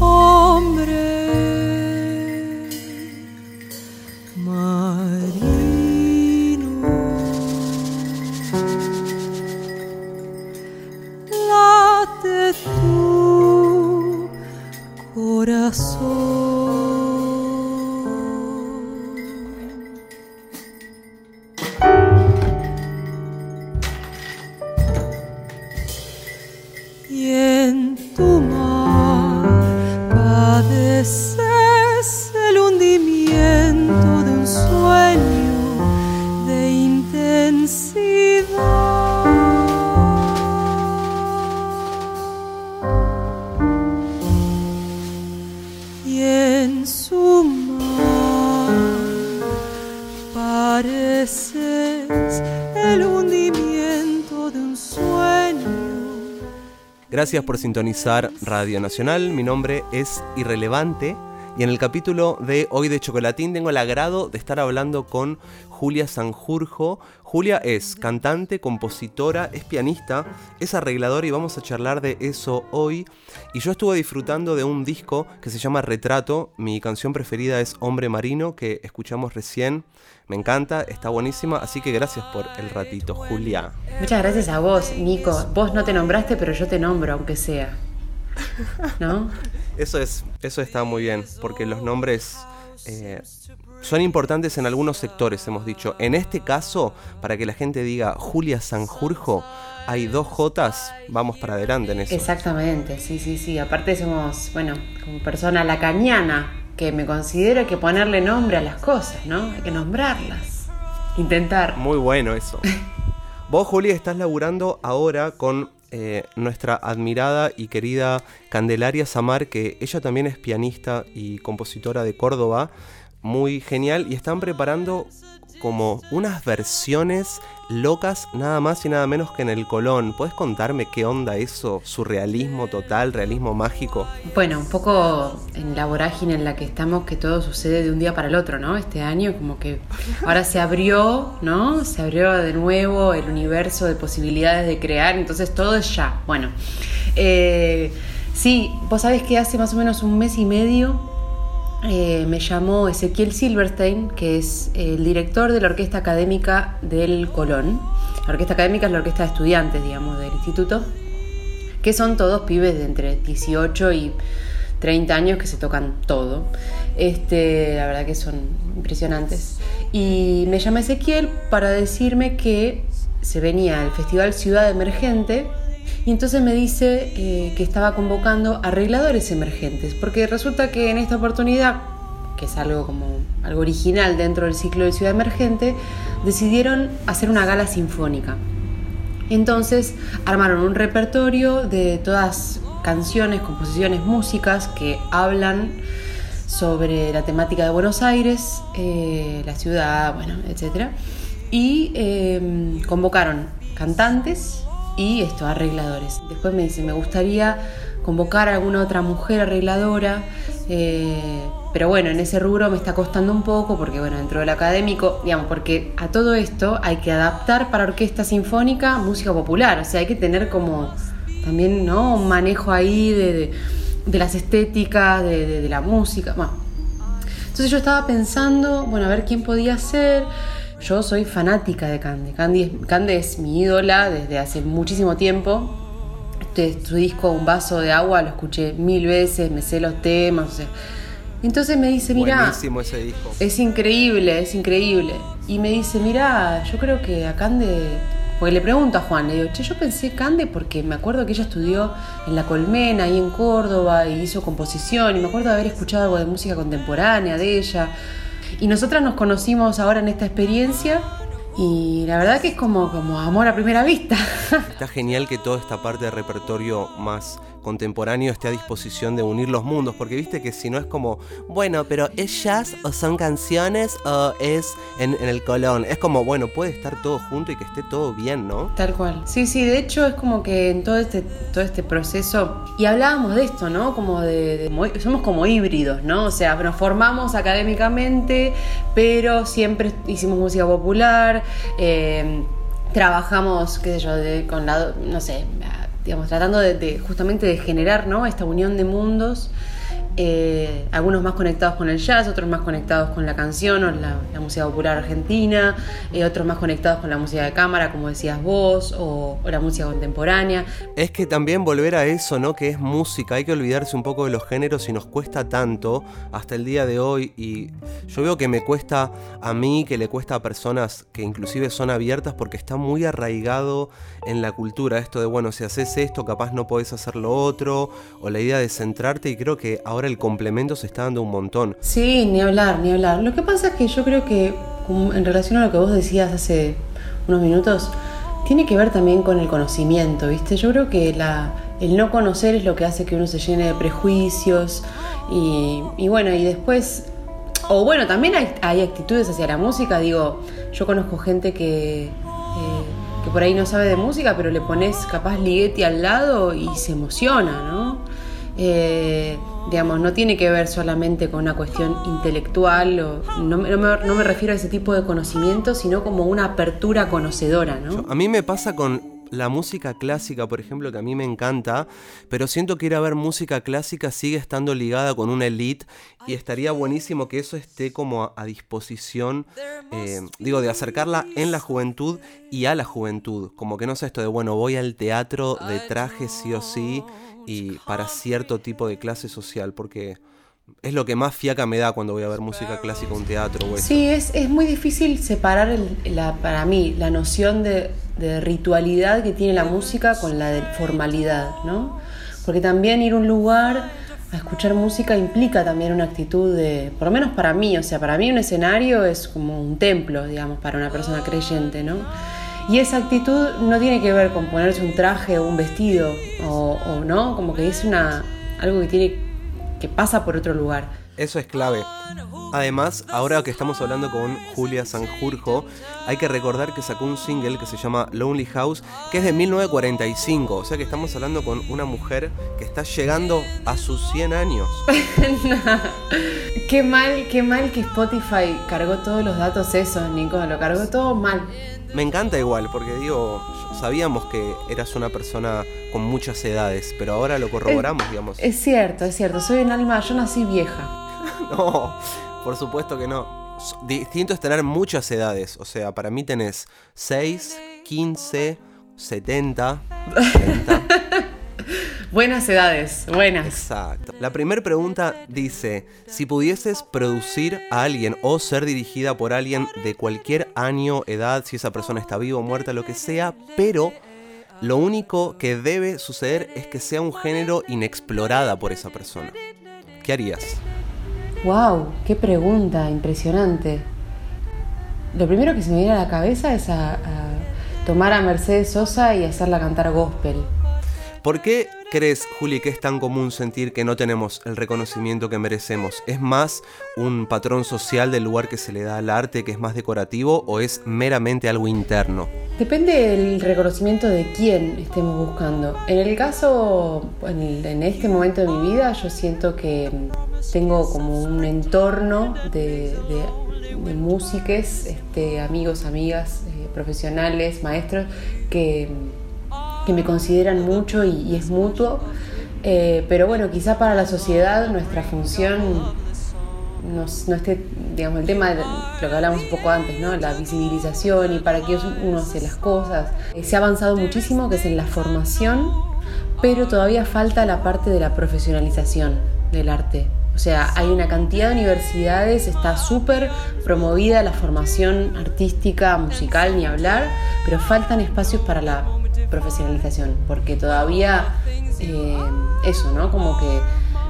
thôi. Gracias por sintonizar Radio Nacional. Mi nombre es Irrelevante y en el capítulo de hoy de Chocolatín tengo el agrado de estar hablando con Julia Sanjurjo. Julia es cantante, compositora, es pianista, es arregladora y vamos a charlar de eso hoy. Y yo estuve disfrutando de un disco que se llama Retrato. Mi canción preferida es Hombre Marino, que escuchamos recién. Me encanta, está buenísima, así que gracias por el ratito, Julia. Muchas gracias a vos, Nico. Vos no te nombraste, pero yo te nombro, aunque sea. ¿No? Eso es, eso está muy bien, porque los nombres eh, son importantes en algunos sectores, hemos dicho. En este caso, para que la gente diga Julia Sanjurjo, hay dos Jotas, vamos para adelante en eso. Exactamente, sí, sí, sí. Aparte somos, bueno, como persona lacaniana, que me considero que ponerle nombre a las cosas, ¿no? Hay que nombrarlas. Intentar. Muy bueno eso. Vos, Julia, estás laburando ahora con eh, nuestra admirada y querida Candelaria Samar, que ella también es pianista y compositora de Córdoba. Muy genial. Y están preparando como unas versiones locas nada más y nada menos que en el Colón. ¿Puedes contarme qué onda eso? ¿Surrealismo total? ¿Realismo mágico? Bueno, un poco en la vorágine en la que estamos, que todo sucede de un día para el otro, ¿no? Este año como que ahora se abrió, ¿no? Se abrió de nuevo el universo de posibilidades de crear, entonces todo es ya. Bueno, eh, sí, vos sabés que hace más o menos un mes y medio eh, me llamó Ezequiel Silverstein, que es el director de la Orquesta Académica del Colón. La Orquesta Académica es la orquesta de estudiantes, digamos, del instituto, que son todos pibes de entre 18 y 30 años que se tocan todo. Este, la verdad que son impresionantes. Y me llamó Ezequiel para decirme que se venía el Festival Ciudad Emergente y entonces me dice eh, que estaba convocando arregladores emergentes, porque resulta que en esta oportunidad, que es algo como algo original dentro del ciclo de Ciudad Emergente, decidieron hacer una gala sinfónica. Entonces armaron un repertorio de todas canciones, composiciones, músicas que hablan sobre la temática de Buenos Aires, eh, la ciudad, bueno, etc. Y eh, convocaron cantantes, y esto, arregladores. Después me dice, me gustaría convocar a alguna otra mujer arregladora, eh, pero bueno, en ese rubro me está costando un poco porque, bueno, dentro del académico, digamos, porque a todo esto hay que adaptar para orquesta sinfónica música popular, o sea, hay que tener como también, ¿no? Un manejo ahí de, las estéticas, de, de la música, bueno. Entonces yo estaba pensando, bueno, a ver quién podía ser. Yo soy fanática de Candy. Candy, es mi ídola desde hace muchísimo tiempo. Este, su disco Un vaso de agua lo escuché mil veces, me sé los temas. Entonces me dice, mira, es increíble, es increíble. Y me dice, mira, yo creo que a Cande, porque le pregunto a Juan, le digo, che, yo pensé Cande porque me acuerdo que ella estudió en La Colmena, ahí en Córdoba, y hizo composición, y me acuerdo de haber escuchado algo de música contemporánea de ella. Y nosotras nos conocimos ahora en esta experiencia y la verdad que es como, como amor a primera vista. Está genial que toda esta parte de repertorio más contemporáneo esté a disposición de unir los mundos, porque viste que si no es como, bueno, pero es jazz o son canciones o es en, el colón, es como, bueno, puede estar todo junto y que esté todo bien, ¿no? Tal cual. Sí, sí, de hecho es como que en todo este, todo este proceso, y hablábamos de esto, ¿no? Como de, somos como híbridos, ¿no? O sea, nos formamos académicamente, pero siempre hicimos música popular, eh, trabajamos, qué sé yo, con la, no sé, digamos, tratando de, justamente de generar ¿no? esta unión de mundos. Eh, algunos más conectados con el jazz, otros más conectados con la canción o la, música popular argentina, eh, otros más conectados con la música de cámara, como decías vos, o, la música contemporánea. Es que también volver a eso, ¿no? Que es música, hay que olvidarse un poco de los géneros y nos cuesta tanto hasta el día de hoy. Y yo veo que me cuesta a mí, que le cuesta a personas que inclusive son abiertas porque está muy arraigado en la cultura esto de, bueno, si haces esto, capaz no podés hacer lo otro, o la idea de centrarte y creo que ahora el complemento se está dando un montón. Sí, ni hablar, ni hablar. Lo que pasa es que yo creo que en relación a lo que vos decías hace unos minutos, tiene que ver también con el conocimiento, ¿viste? Yo creo que el no conocer es lo que hace que uno se llene de prejuicios y, bueno, y después, o bueno, también hay, actitudes hacia la música, digo, yo conozco gente que, eh, que por ahí no sabe de música, pero le pones capaz Ligeti al lado y se emociona, ¿no? Eh, digamos, no tiene que ver solamente con una cuestión intelectual, o, no, me, refiero a ese tipo de conocimiento, sino como una apertura conocedora, ¿no? a mí me pasa con la música clásica, por ejemplo, que a mí me encanta, pero siento que ir a ver música clásica sigue estando ligada con una elite y estaría buenísimo que eso esté como a, disposición, eh, digo, de acercarla en la juventud y a la juventud, como que no sé esto de, bueno, voy al teatro de traje sí o sí y para cierto tipo de clase social, porque es lo que más fiaca me da cuando voy a ver música clásica un teatro. O sí, es, es, muy difícil separar la, para mí la noción de, de, ritualidad que tiene la música con la de formalidad, ¿no? Porque también ir a un lugar a escuchar música implica también una actitud de, por lo menos para mí, o sea, para mí un escenario es como un templo, digamos, para una persona creyente, ¿no? Y esa actitud no tiene que ver con ponerse un traje o un vestido, o, no, como que es una, algo que tiene que pasa por otro lugar. Eso es clave. Además, ahora que estamos hablando con Julia Sanjurjo, hay que recordar que sacó un single que se llama Lonely House, que es de 1945. O sea que estamos hablando con una mujer que está llegando a sus 100 años. Qué mal, qué mal que Spotify cargó todos los datos esos, Nico. Lo cargó todo mal. Me encanta igual, porque digo, sabíamos que eras una persona con muchas edades, pero ahora lo corroboramos, digamos. Es cierto, es cierto. Soy un alma, yo nací vieja. no, por supuesto que no. Distinto es tener muchas edades. O sea, para mí tenés 6, 15, 70, 30. Buenas edades, buenas. Exacto. La primera pregunta dice, si pudieses producir a alguien o ser dirigida por alguien de cualquier año, edad, si esa persona está viva o muerta, lo que sea, pero lo único que debe suceder es que sea un género inexplorada por esa persona. ¿Qué harías? ¡Wow! ¡Qué pregunta! Impresionante. Lo primero que se me viene a la cabeza es a tomar a Mercedes Sosa y hacerla cantar gospel. ¿Por qué crees, Juli, que es tan común sentir que no tenemos el reconocimiento que merecemos? ¿Es más un patrón social del lugar que se le da al arte que es más decorativo o es meramente algo interno? Depende del reconocimiento de quién estemos buscando. En el caso, en este momento de mi vida, yo siento que tengo como un entorno de, de, músiques, este, amigos, amigas, eh, profesionales, maestros, que que me consideran mucho y, es mutuo. Eh, pero bueno, quizá para la sociedad nuestra función no, esté, digamos, el tema de lo que hablamos un poco antes, ¿no? La visibilización y para que uno hace las cosas. Eh, se ha avanzado muchísimo, que es en la formación, pero todavía falta la parte de la profesionalización del arte. O sea, hay una cantidad de universidades, está súper promovida la formación artística, musical, ni hablar, pero faltan espacios para la profesionalización, porque todavía eh, eso, ¿no? Como que,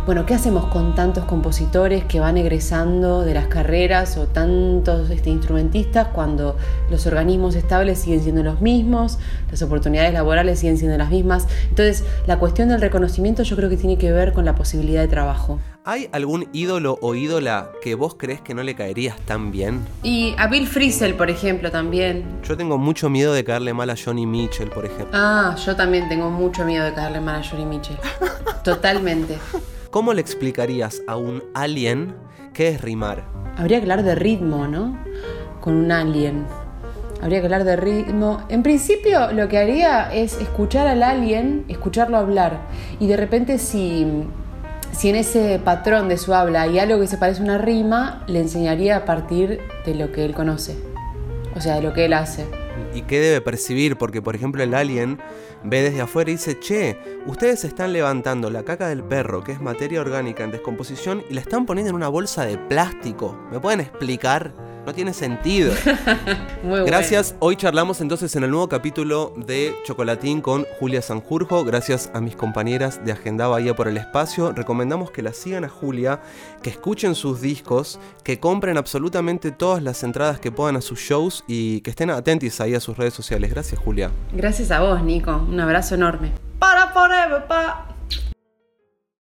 bueno, ¿qué hacemos con tantos compositores que van egresando de las carreras o tantos este, instrumentistas cuando los organismos estables siguen siendo los mismos, las oportunidades laborales siguen siendo las mismas? Entonces, la cuestión del reconocimiento yo creo que tiene que ver con la posibilidad de trabajo. ¿Hay algún ídolo o ídola que vos crees que no le caerías tan bien? Y a Bill Frisell, por ejemplo, también. Yo tengo mucho miedo de caerle mal a Johnny Mitchell, por ejemplo. Ah, yo también tengo mucho miedo de caerle mal a Johnny Mitchell. Totalmente. ¿Cómo le explicarías a un alien qué es rimar? Habría que hablar de ritmo, ¿no? Con un alien. Habría que hablar de ritmo. En principio, lo que haría es escuchar al alien, escucharlo hablar. Y de repente, si si en ese patrón de su habla hay algo que se parece a una rima, le enseñaría a partir de lo que él conoce, o sea, de lo que él hace. ¿Y qué debe percibir? Porque, por ejemplo, el alien ve desde afuera y dice, che, ustedes están levantando la caca del perro, que es materia orgánica en descomposición, y la están poniendo en una bolsa de plástico. ¿Me pueden explicar? No tiene sentido. Muy Gracias. Hoy charlamos entonces en el nuevo capítulo de Chocolatín con Julia Sanjurjo. Gracias a mis compañeras de Agenda Bahía por el espacio. Recomendamos que la sigan a Julia, que escuchen sus discos, que compren absolutamente todas las entradas que puedan a sus shows y que estén atentos ahí a sus redes sociales. Gracias, Julia. Gracias a vos, Nico. Un abrazo enorme. Para forever, pa.